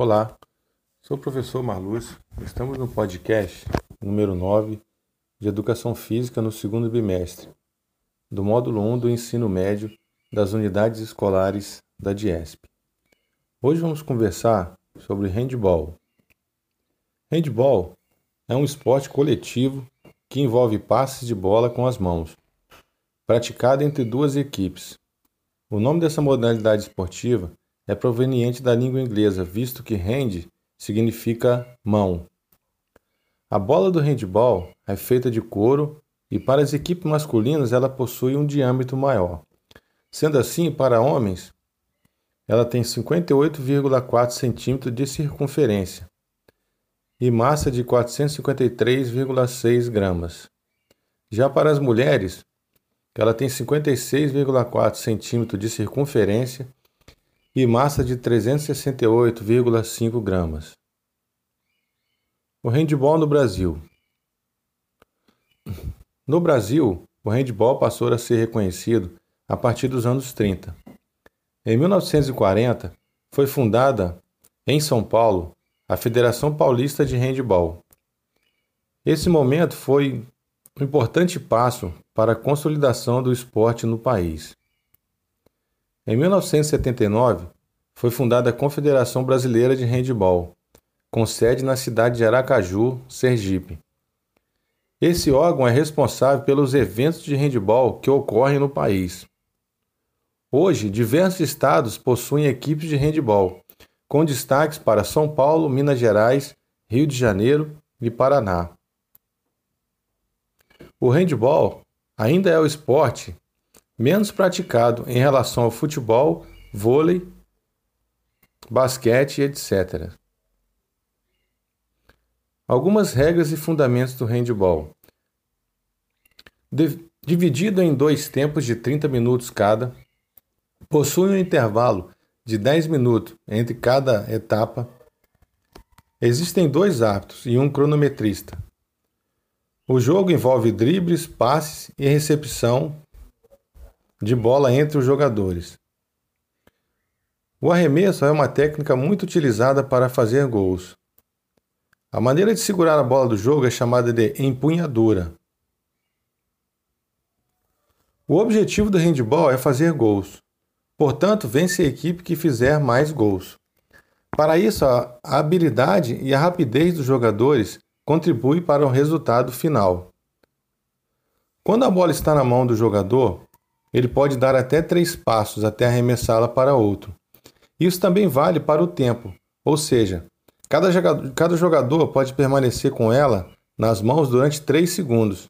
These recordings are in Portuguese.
Olá, sou o professor Marlúcio. Estamos no podcast número 9 de Educação Física no segundo bimestre, do módulo 1 do ensino médio das unidades escolares da DIESP. Hoje vamos conversar sobre handball. Handball é um esporte coletivo que envolve passes de bola com as mãos, praticado entre duas equipes. O nome dessa modalidade esportiva é proveniente da língua inglesa, visto que hand significa mão. A bola do handball é feita de couro e para as equipes masculinas ela possui um diâmetro maior. Sendo assim, para homens, ela tem 58,4 cm de circunferência e massa de 453,6 gramas. Já para as mulheres, ela tem 56,4 cm de circunferência e massa de 368,5 gramas. O handball no Brasil. No Brasil, o handball passou a ser reconhecido a partir dos anos 30. Em 1940, foi fundada em São Paulo a Federação Paulista de Handball. Esse momento foi um importante passo para a consolidação do esporte no país. Em 1979, foi fundada a Confederação Brasileira de Handball, com sede na cidade de Aracaju, Sergipe. Esse órgão é responsável pelos eventos de handball que ocorrem no país. Hoje, diversos estados possuem equipes de handball, com destaques para São Paulo, Minas Gerais, Rio de Janeiro e Paraná. O handball ainda é o esporte menos praticado em relação ao futebol, vôlei, basquete, etc. Algumas regras e fundamentos do handball. De, dividido em dois tempos de 30 minutos cada, possui um intervalo de 10 minutos entre cada etapa. Existem dois árbitros e um cronometrista. O jogo envolve dribles, passes e recepção de bola entre os jogadores. O arremesso é uma técnica muito utilizada para fazer gols. A maneira de segurar a bola do jogo é chamada de empunhadura. O objetivo do handball é fazer gols. Portanto, vence a equipe que fizer mais gols. Para isso, a habilidade e a rapidez dos jogadores contribuem para o resultado final. Quando a bola está na mão do jogador, ele pode dar até três passos até arremessá-la para outro. Isso também vale para o tempo, ou seja, cada jogador, cada jogador pode permanecer com ela nas mãos durante 3 segundos.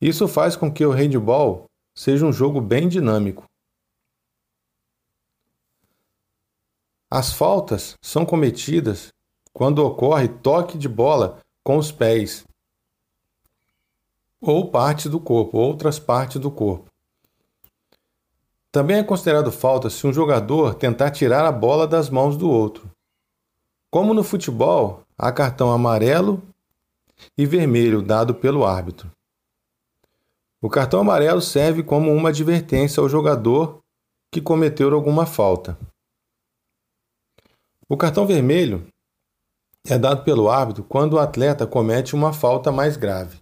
Isso faz com que o handball seja um jogo bem dinâmico. As faltas são cometidas quando ocorre toque de bola com os pés ou parte do corpo, outras partes do corpo. Também é considerado falta se um jogador tentar tirar a bola das mãos do outro. Como no futebol, há cartão amarelo e vermelho dado pelo árbitro. O cartão amarelo serve como uma advertência ao jogador que cometeu alguma falta. O cartão vermelho é dado pelo árbitro quando o atleta comete uma falta mais grave.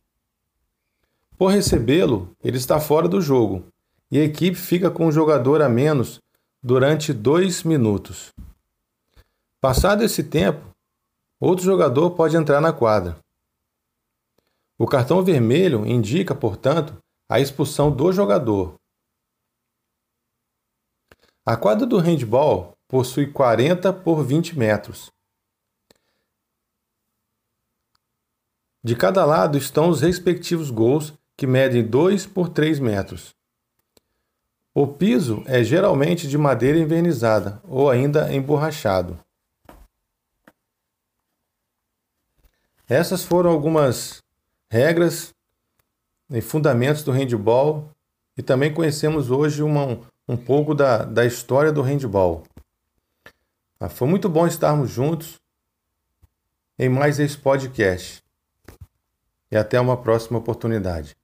Por recebê-lo, ele está fora do jogo e a equipe fica com um jogador a menos durante dois minutos. Passado esse tempo, outro jogador pode entrar na quadra. O cartão vermelho indica, portanto, a expulsão do jogador. A quadra do handball possui 40 por 20 metros. De cada lado estão os respectivos gols que medem 2 por 3 metros. O piso é geralmente de madeira envernizada ou ainda emborrachado. Essas foram algumas regras e fundamentos do handball e também conhecemos hoje uma, um pouco da, da história do handball. Ah, foi muito bom estarmos juntos em mais esse podcast. E até uma próxima oportunidade.